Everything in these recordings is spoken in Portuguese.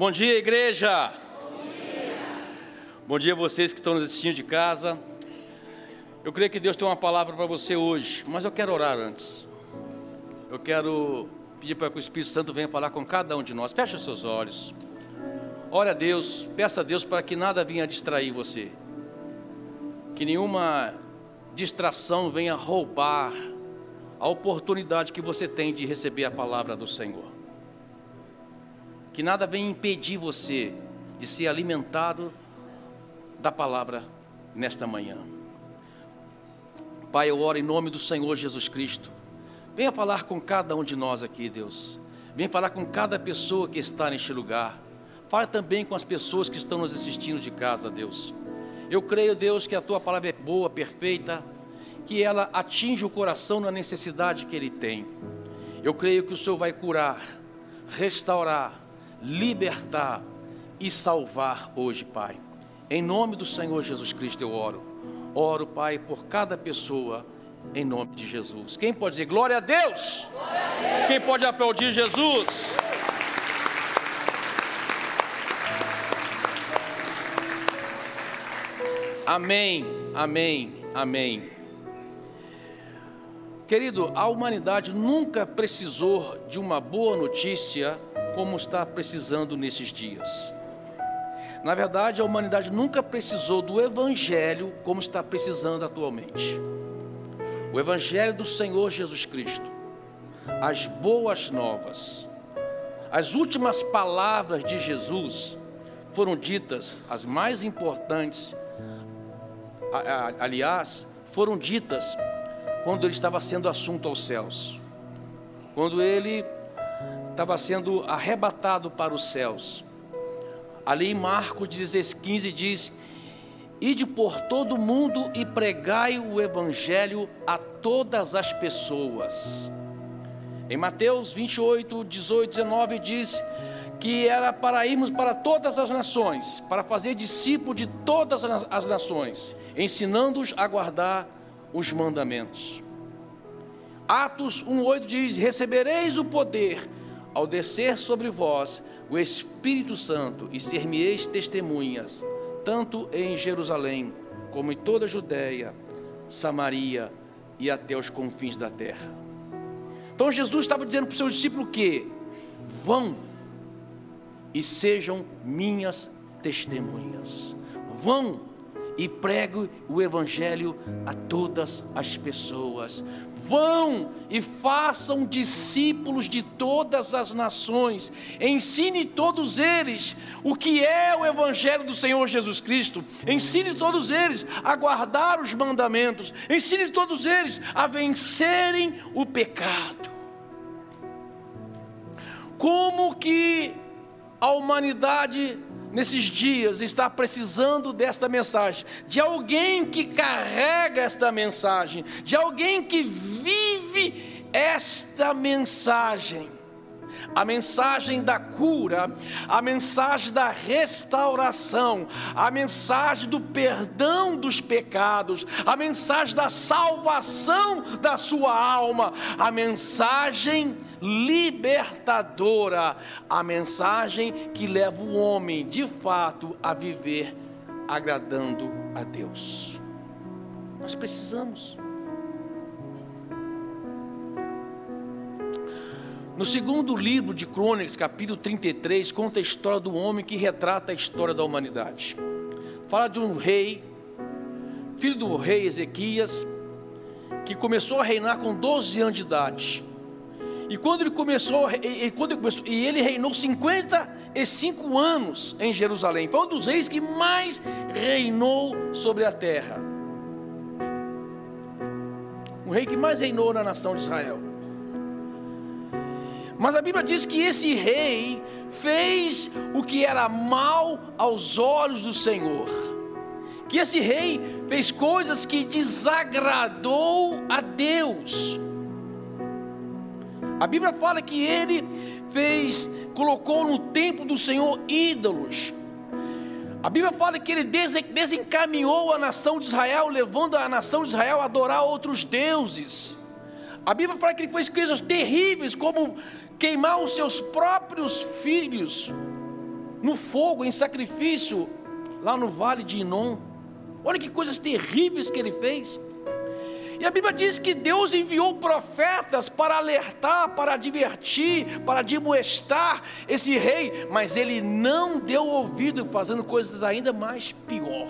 Bom dia, igreja. Bom dia. Bom dia a vocês que estão nos assistindo de casa. Eu creio que Deus tem uma palavra para você hoje, mas eu quero orar antes. Eu quero pedir para que o Espírito Santo venha falar com cada um de nós. Feche os seus olhos. Ore a Deus, peça a Deus para que nada venha distrair você. Que nenhuma distração venha roubar a oportunidade que você tem de receber a palavra do Senhor. Que nada venha impedir você de ser alimentado da palavra nesta manhã. Pai, eu oro em nome do Senhor Jesus Cristo. Venha falar com cada um de nós aqui, Deus. Venha falar com cada pessoa que está neste lugar. Fale também com as pessoas que estão nos assistindo de casa, Deus. Eu creio, Deus, que a tua palavra é boa, perfeita, que ela atinge o coração na necessidade que ele tem. Eu creio que o Senhor vai curar, restaurar, libertar e salvar hoje, Pai. Em nome do Senhor Jesus Cristo eu oro. Oro, Pai, por cada pessoa, em nome de Jesus. Quem pode dizer glória a Deus? Glória a Deus. Quem pode aplaudir Jesus? Amém, amém, amém. Querido, a humanidade nunca precisou de uma boa notícia como está precisando nesses dias. Na verdade, a humanidade nunca precisou do Evangelho como está precisando atualmente. O Evangelho do Senhor Jesus Cristo, as boas novas, as últimas palavras de Jesus foram ditas, as mais importantes, aliás, foram ditas quando ele estava sendo assunto aos céus. Quando ele estava sendo arrebatado para os céus. Ali em Marcos 15 diz: Ide por todo o mundo e pregai o evangelho a todas as pessoas. Em Mateus 28, 18, 19 diz que era para irmos para todas as nações, para fazer discípulo de todas as nações, ensinando-os a guardar os mandamentos. Atos 1,8 diz: Recebereis o poder ao descer sobre vós o Espírito Santo e ser-me-eis testemunhas, tanto em Jerusalém, como em toda a Judéia, Samaria e até os confins da terra. Então Jesus estava dizendo para os seus discípulos que vão e sejam minhas testemunhas. Vão e pregue o evangelho a todas as pessoas. Vão e façam discípulos de todas as nações, ensine todos eles o que é o Evangelho do Senhor Jesus Cristo, ensine todos eles a guardar os mandamentos, ensine todos eles a vencerem o pecado. Como que a humanidade nesses dias está precisando desta mensagem, de alguém que carrega esta mensagem, de alguém que vive esta mensagem. A mensagem da cura, a mensagem da restauração, a mensagem do perdão dos pecados, a mensagem da salvação da sua alma, a mensagem libertadora, a mensagem que leva o homem de fato a viver agradando a Deus. Nós precisamos. No segundo livro de Crônicas, capítulo 33, conta a história do homem que retrata a história da humanidade. Fala de um rei, filho do rei Ezequias, que começou a reinar com 12 anos de idade. E quando ele começou, e, e, quando ele começou, e ele reinou 55 anos em Jerusalém. Foi um dos reis que mais reinou sobre a terra. O rei que mais reinou na nação de Israel. Mas a Bíblia diz que esse rei fez o que era mal aos olhos do Senhor. Que esse rei fez coisas que desagradou a Deus. A Bíblia fala que ele fez, colocou no templo do Senhor ídolos. A Bíblia fala que ele desencaminhou a nação de Israel, levando a nação de Israel a adorar outros deuses. A Bíblia fala que ele fez coisas terríveis, como queimar os seus próprios filhos. no fogo, em sacrifício, lá no vale de Inon. Olha que coisas terríveis que ele fez. E a Bíblia diz que Deus enviou profetas para alertar, para advertir, para admoestar esse rei, mas ele não deu ouvido, fazendo coisas ainda mais pior.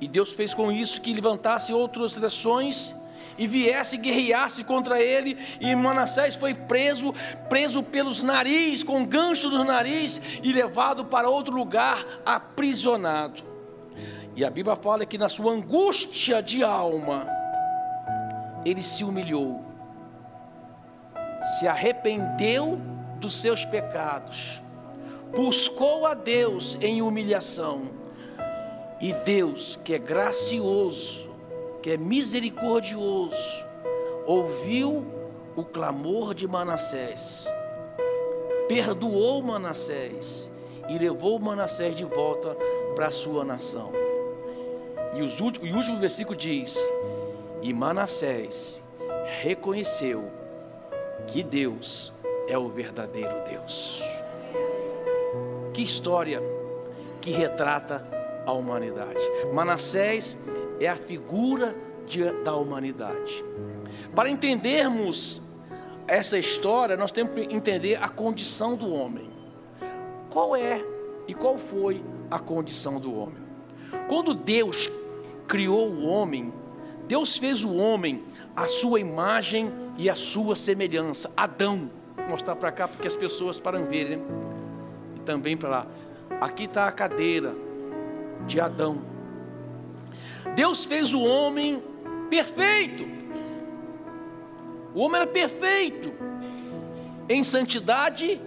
E Deus fez com isso que levantasse outras nações e viesse guerreasse contra ele, e Manassés foi preso, preso pelos nariz, com gancho do nariz, e levado para outro lugar, aprisionado. E a Bíblia fala que na sua angústia de alma, ele se humilhou, se arrependeu dos seus pecados, buscou a Deus em humilhação, e Deus, que é gracioso, que é misericordioso, ouviu o clamor de Manassés, perdoou Manassés e levou Manassés de volta para a sua nação. E, os últimos, o último versículo diz: E Manassés reconheceu que Deus é o verdadeiro Deus. Que história que retrata a humanidade. Manassés é a figura de, da humanidade. Para entendermos essa história, nós temos que entender a condição do homem. Qual é e qual foi a condição do homem? Quando Deus criou o homem, Deus fez o homem a sua imagem e a sua semelhança. Adão, vou mostrar para cá porque as pessoas param verem, né? e também para lá. Aqui está a cadeira de Adão. Deus fez o homem perfeito. O homem era perfeito em santidade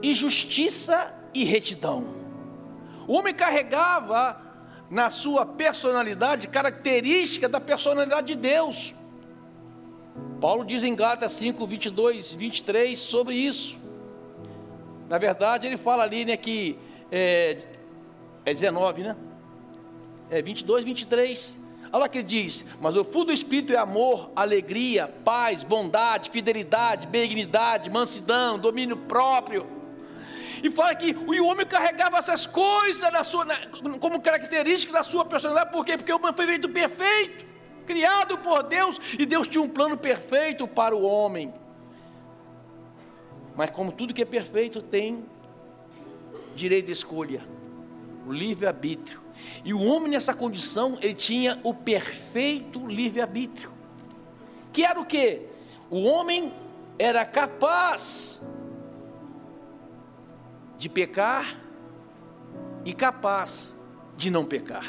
e justiça e retidão. O homem carregava na sua personalidade, característica da personalidade de Deus. Paulo diz em Gálatas 5, 22, 23 sobre isso. Na verdade, ele fala ali né, que é, é 19, né? É 22, 23. Olha lá que ele diz: Mas o fruto do Espírito é amor, alegria, paz, bondade, fidelidade, benignidade, mansidão, domínio próprio e fala que o homem carregava essas coisas na sua, na, como característica da sua personalidade, por quê? Porque o homem foi feito perfeito, criado por Deus, e Deus tinha um plano perfeito para o homem. Mas como tudo que é perfeito tem direito de escolha, o livre-arbítrio. E o homem nessa condição, ele tinha o perfeito livre-arbítrio. Que era o que? O homem era capaz de pecar e capaz de não pecar.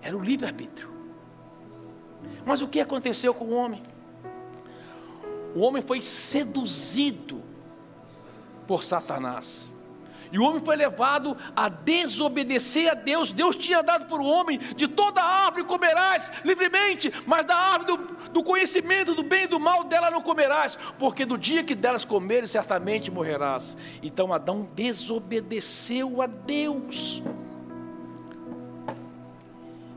Era o livre-arbítrio. Mas o que aconteceu com o homem? O homem foi seduzido por Satanás. E o homem foi levado a desobedecer a Deus. Deus tinha dado para o homem: de toda árvore comerás livremente, mas da árvore do, do, conhecimento do bem e do mal dela não comerás, porque do dia que delas comeres, certamente morrerás. Então Adão desobedeceu a Deus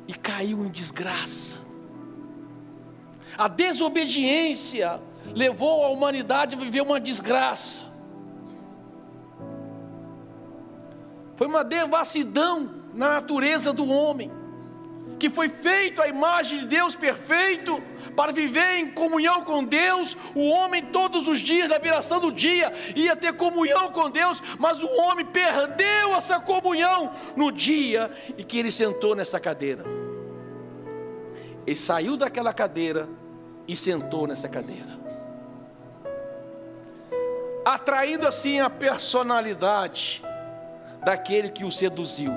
e caiu em desgraça. A desobediência levou a humanidade a viver uma desgraça. Foi uma devassidão na natureza do homem, que foi feito a imagem de Deus perfeito, para viver em comunhão com Deus. O homem, todos os dias, na viração do dia, ia ter comunhão com Deus, mas o homem perdeu essa comunhão no dia em que ele sentou nessa cadeira. Ele saiu daquela cadeira e sentou nessa cadeira, atraindo assim a personalidade daquele que o seduziu.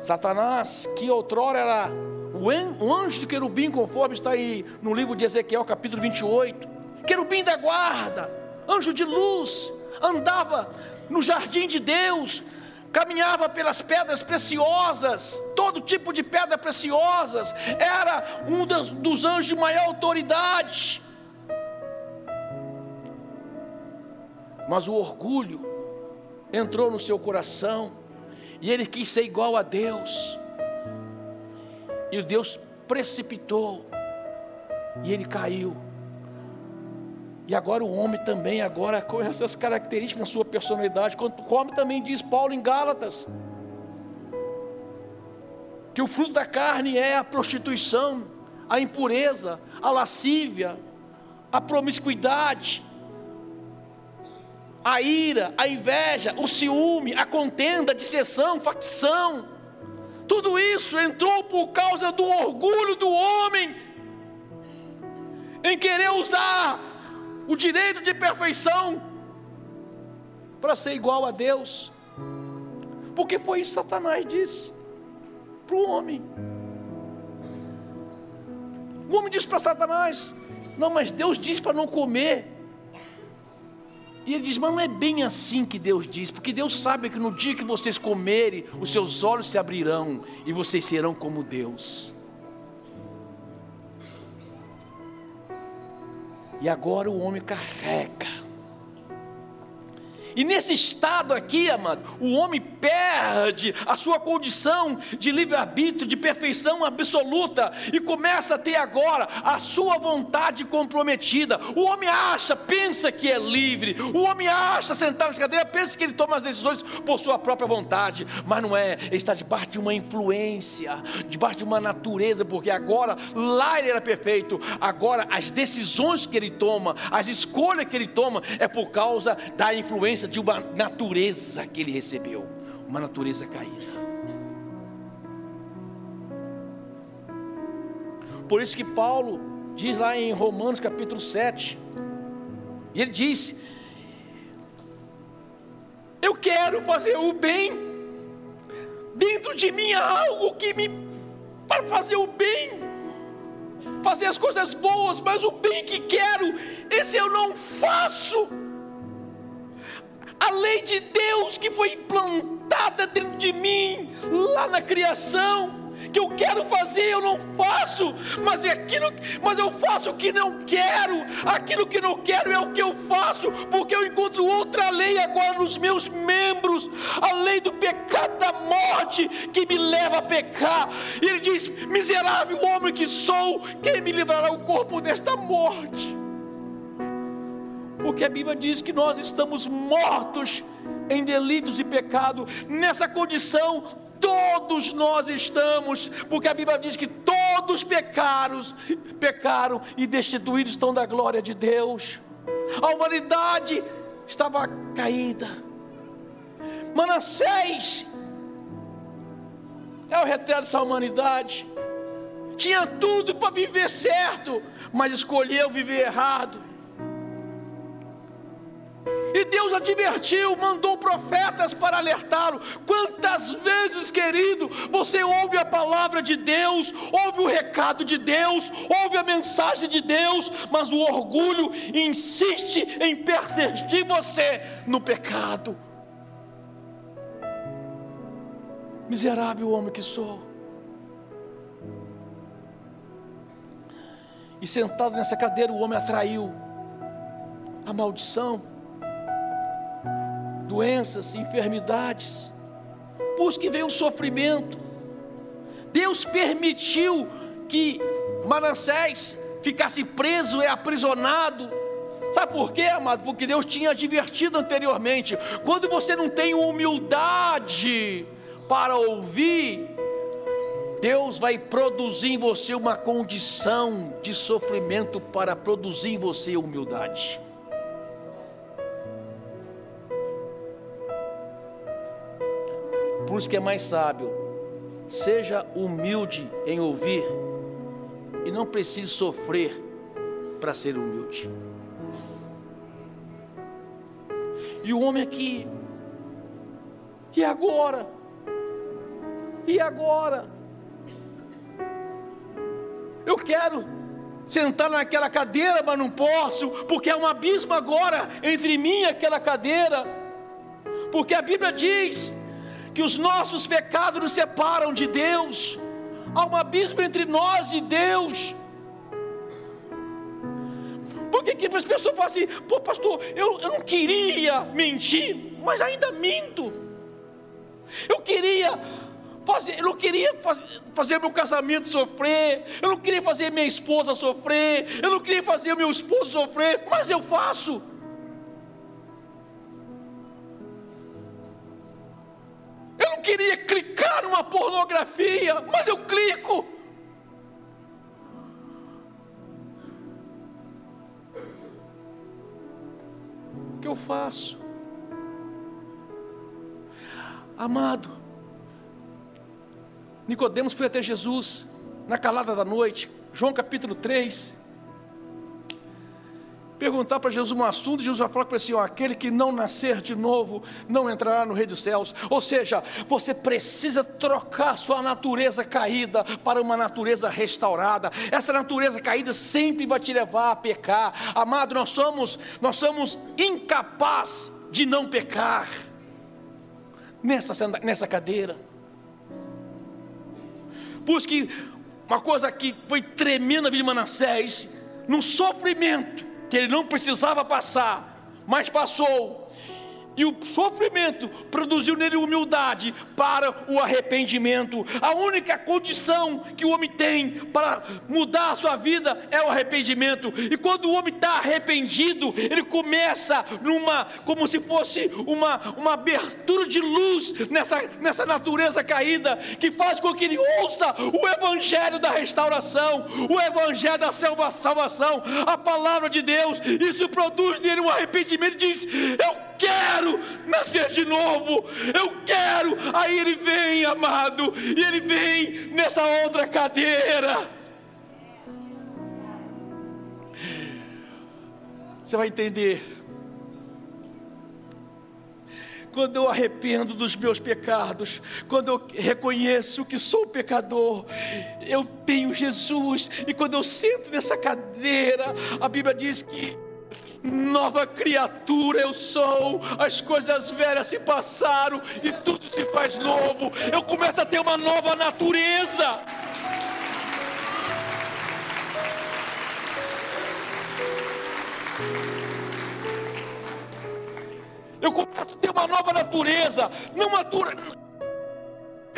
Satanás, que outrora era o anjo de querubim, conforme está aí no livro de Ezequiel, capítulo 28, querubim da guarda, anjo de luz, andava no jardim de Deus, caminhava pelas pedras preciosas, todo tipo de pedras preciosas, era um dos anjos de maior autoridade. Mas o orgulho, entrou no seu coração e ele quis ser igual a Deus. E Deus precipitou E ele caiu. E agora o homem também, agora com essas características na sua personalidade, como também diz Paulo em Gálatas, que o fruto da carne é a prostituição, a impureza, a lascívia, a promiscuidade, a ira, a inveja, o ciúme, a contenda, a dissessão, facção. Tudo isso entrou por causa do orgulho do homem em querer usar o direito de perfeição para ser igual a Deus. Porque foi isso que Satanás disse para o homem. O homem disse para Satanás: Não, mas Deus diz para não comer. E ele diz: Mas não é bem assim que Deus diz, porque Deus sabe que no dia que vocês comerem, os seus olhos se abrirão e vocês serão como Deus. E agora o homem carrega e nesse estado aqui, amado, o homem perde a sua condição de livre-arbítrio, de perfeição absoluta, e começa a ter agora a sua vontade comprometida. O homem acha, pensa que é livre, o homem acha, sentado nessa cadeira, pensa que ele toma as decisões por sua própria vontade, mas não é, ele está debaixo de uma influência, debaixo de uma natureza, porque agora lá ele era perfeito, agora as decisões que ele toma, as escolhas que ele toma, é por causa da influência de uma natureza que ele recebeu, uma natureza caída. Por isso que Paulo diz lá em Romanos capítulo 7, e ele diz: Eu quero fazer o bem, dentro de mim há algo que me para fazer o bem, fazer as coisas boas, mas o bem que quero, esse eu não faço a lei de Deus que foi implantada dentro de mim, lá na criação, que eu quero fazer, eu não faço, mas é aquilo, mas eu faço o que não quero, aquilo que não quero é o que eu faço, porque eu encontro outra lei agora nos meus membros, a lei do pecado da morte que me leva a pecar. E ele diz: miserável homem que sou, quem me livrará o corpo desta morte? Porque a Bíblia diz que nós estamos mortos em delitos e pecado, nessa condição todos nós estamos, porque a Bíblia diz que todos pecaram, pecaram e destituídos estão da glória de Deus. A humanidade estava caída. Manassés é o retrato dessa humanidade. Tinha tudo para viver certo, mas escolheu viver errado. E Deus advertiu, mandou profetas para alertá-lo. Quantas vezes, querido, você ouve a palavra de Deus, ouve o recado de Deus, ouve a mensagem de Deus, mas o orgulho insiste em persistir você no pecado. Miserável homem que sou. E sentado nessa cadeira, o homem atraiu a maldição doenças, enfermidades, por que veio o sofrimento. Deus permitiu que Manassés ficasse preso e aprisionado. Sabe por quê, amado? Porque Deus tinha advertido anteriormente: quando você não tem humildade para ouvir, Deus vai produzir em você uma condição de sofrimento para produzir em você humildade. Por isso que é mais sábio. Seja humilde em ouvir e não precise sofrer para ser humilde. E o homem aqui, e agora? E agora? Eu quero sentar naquela cadeira, mas não posso, porque há um abismo agora entre mim e aquela cadeira. Porque a Bíblia diz que os nossos pecados nos separam de Deus, há um abismo entre nós e Deus. Por que, que as pessoas falam assim, pô pastor, eu, eu não queria mentir, mas ainda minto. Eu queria fazer, eu não queria fazer, fazer meu casamento sofrer, eu não queria fazer minha esposa sofrer, eu não queria fazer meu esposo sofrer, mas eu faço. Pornografia, mas eu clico. O que eu faço? Amado, Nicodemos foi até Jesus na calada da noite, João capítulo 3. Perguntar para Jesus um assunto, Jesus vai falar para assim: ó, aquele que não nascer de novo não entrará no reino dos céus. Ou seja, você precisa trocar sua natureza caída para uma natureza restaurada. Essa natureza caída sempre vai te levar a pecar. Amado, nós somos, nós somos incapazes de não pecar nessa, nessa cadeira. Que uma coisa que foi tremenda de Manassés, num sofrimento que ele não precisava passar, mas passou e o sofrimento produziu nele humildade para o arrependimento. A única condição que o homem tem para mudar a sua vida é o arrependimento. E quando o homem está arrependido, ele começa numa, como se fosse uma, uma abertura de luz nessa, nessa natureza caída, que faz com que ele ouça o evangelho da restauração, o evangelho da salvação, a palavra de Deus. Isso produz nele um arrependimento e diz: Eu quero nascer de novo, eu quero. Aí ele vem, amado, e ele vem nessa outra cadeira. Você vai entender. Quando eu arrependo dos meus pecados, quando eu reconheço que sou pecador, eu tenho Jesus, e quando eu sento nessa cadeira, a Bíblia diz que nova criatura eu sou, as coisas velhas se passaram e tudo se faz novo. Eu começo a ter uma nova natureza. Eu começo a ter uma nova natureza, não matura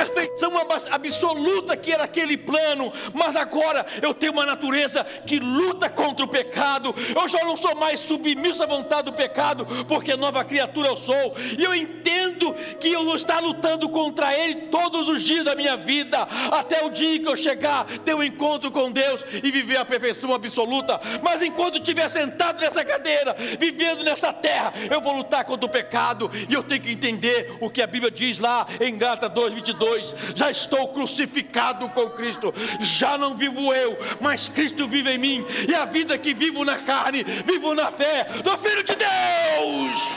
perfeição absoluta que era aquele plano, mas agora eu tenho uma natureza que luta contra o pecado. Eu já não sou mais submisso à vontade do pecado, porque nova criatura eu sou, e eu entendo que eu estar lutando contra ele todos os dias da minha vida, até o dia que eu chegar, ter um encontro com Deus e viver a perfeição absoluta. Mas enquanto estiver sentado nessa cadeira, vivendo nessa terra, eu vou lutar contra o pecado, e eu tenho que entender o que a Bíblia diz lá em Gata 2, 22 já estou crucificado com Cristo, já não vivo eu, mas Cristo vive em mim, e a vida que vivo na carne, vivo na fé do Filho de Deus.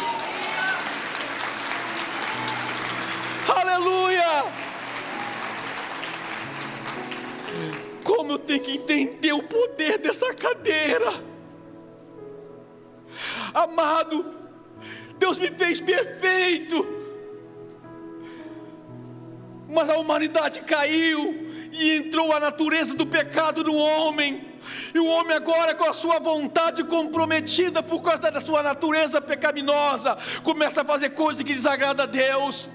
Aleluia! Como eu tenho que entender o poder dessa cadeira, amado, Deus me fez perfeito mas a humanidade caiu e entrou a natureza do pecado no homem. E o homem agora com a sua vontade comprometida por causa da sua natureza pecaminosa, começa a fazer coisas que desagradam a Deus.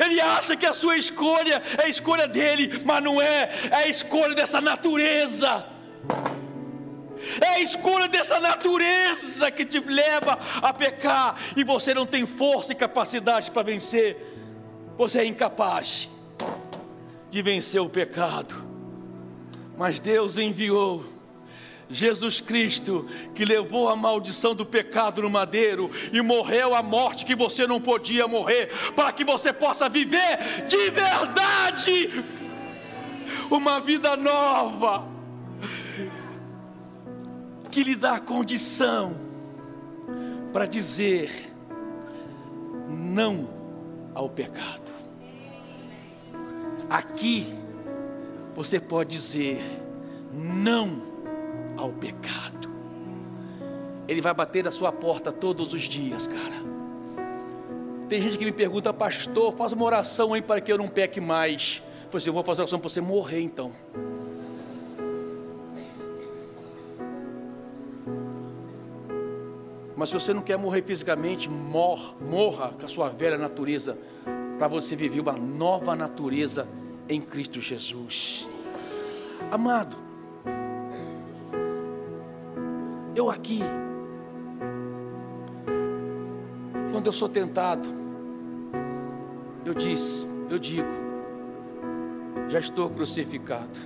Ele acha que a sua escolha é a escolha dele, mas não é, é a escolha dessa natureza. É a escolha dessa natureza que te leva a pecar e você não tem força e capacidade para vencer. Você é incapaz de vencer o pecado. Mas Deus enviou Jesus Cristo, que levou a maldição do pecado no madeiro e morreu a morte que você não podia morrer, para que você possa viver de verdade uma vida nova, que lhe dá condição para dizer não ao pecado. Aqui você pode dizer não ao pecado. Ele vai bater na sua porta todos os dias, cara. Tem gente que me pergunta, pastor, faz uma oração aí para que eu não peque mais. Eu assim, eu vou fazer oração para você morrer então. Mas se você não quer morrer fisicamente, morra, morra com a sua velha natureza para você viver uma nova natureza em Cristo Jesus. Amado, eu aqui, quando eu sou tentado, eu disse, eu digo, já estou crucificado.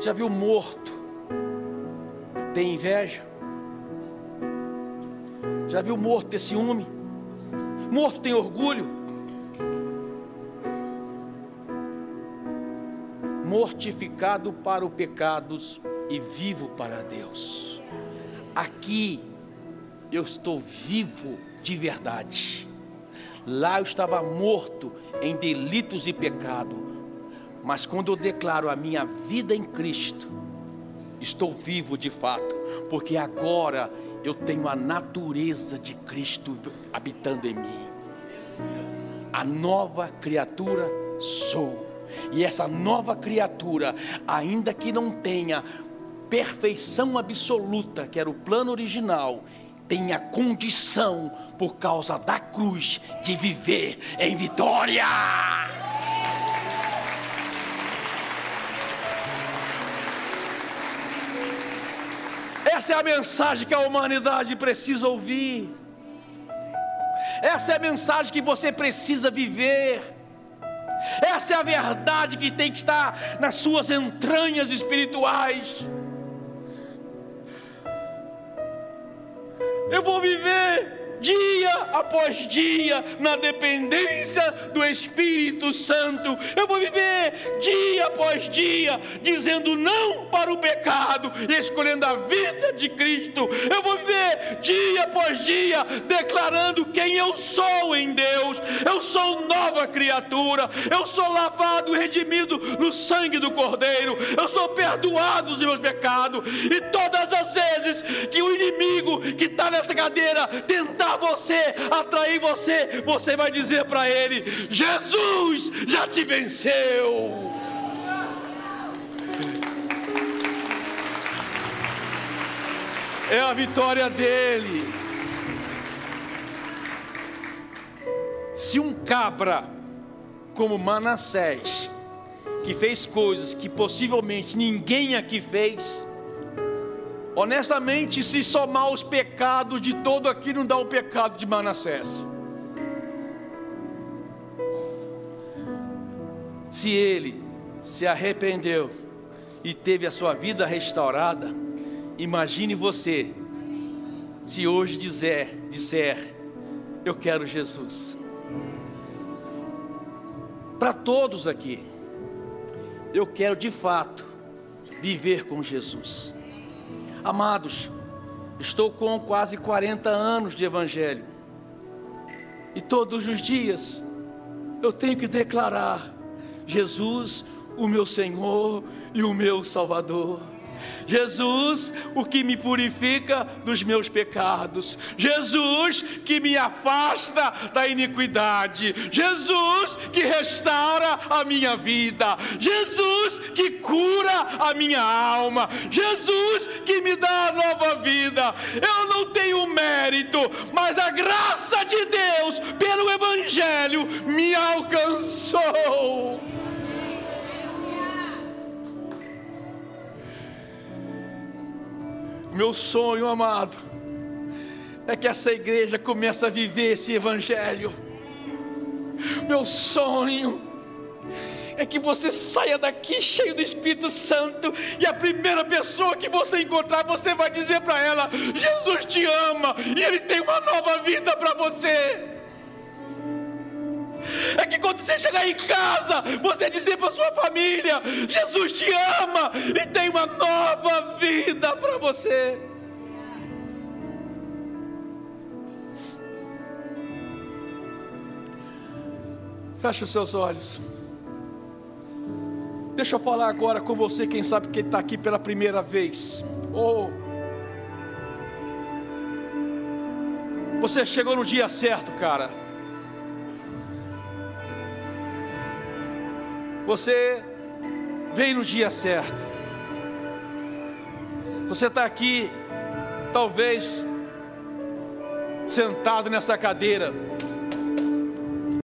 Já viu morto? Tem inveja? Já viu morto ter ciúme? Morto tem orgulho? Mortificado para os pecados e vivo para Deus. Aqui eu estou vivo de verdade. Lá eu estava morto em delitos e pecado. Mas quando eu declaro a minha vida em Cristo, estou vivo de fato, porque agora eu tenho a natureza de Cristo habitando em mim. A nova criatura sou. E essa nova criatura, ainda que não tenha perfeição absoluta, que era o plano original, tem a condição, por causa da cruz, de viver em vitória. Essa é a mensagem que a humanidade precisa ouvir. Essa é a mensagem que você precisa viver. Essa é a verdade que tem que estar nas suas entranhas espirituais. Eu vou viver dia após dia, na dependência do Espírito Santo. Eu vou viver dia após dia, dizendo não para o pecado e escolhendo a vida de Cristo. Eu vou viver dia após dia, declarando quem eu sou em Deus. Eu sou nova criatura, eu sou lavado e redimido no sangue do Cordeiro, eu sou perdoado dos meus pecados, e todas as vezes que o inimigo que está nessa cadeira tentar você, atrair você, você vai dizer para ele: Jesus já te venceu. É a vitória dele. Se um cabra como Manassés, que fez coisas que possivelmente ninguém aqui fez, Honestamente, se somar os pecados de todo aqui, não dá o pecado de Manassés. Se ele se arrependeu e teve a sua vida restaurada, imagine você, se hoje dizer, disser, eu quero Jesus. Para todos aqui, eu quero de fato viver com Jesus. Amados, estou com quase 40 anos de Evangelho, e todos os dias eu tenho que declarar: Jesus, o meu Senhor e o meu Salvador. Jesus, o que me purifica dos meus pecados. Jesus, que me afasta da iniquidade. Jesus, que restaura a minha vida. Jesus, que cura a minha alma. Jesus, que me dá a nova vida. Eu não tenho mérito, mas a graça de Deus, pelo Evangelho, me alcançou. Meu sonho, amado, é que essa igreja comece a viver esse evangelho. Meu sonho é que você saia daqui cheio do Espírito Santo e a primeira pessoa que você encontrar, você vai dizer para ela: Jesus te ama e Ele tem uma nova vida para você. Quando você chegar em casa, você dizer para sua família: Jesus te ama e tem uma nova vida para você. Feche os seus olhos. Deixa eu falar agora com você, quem sabe que está aqui pela primeira vez. Ou oh. você chegou no dia certo, cara. Você veio no dia certo. Você está aqui, talvez, sentado nessa cadeira,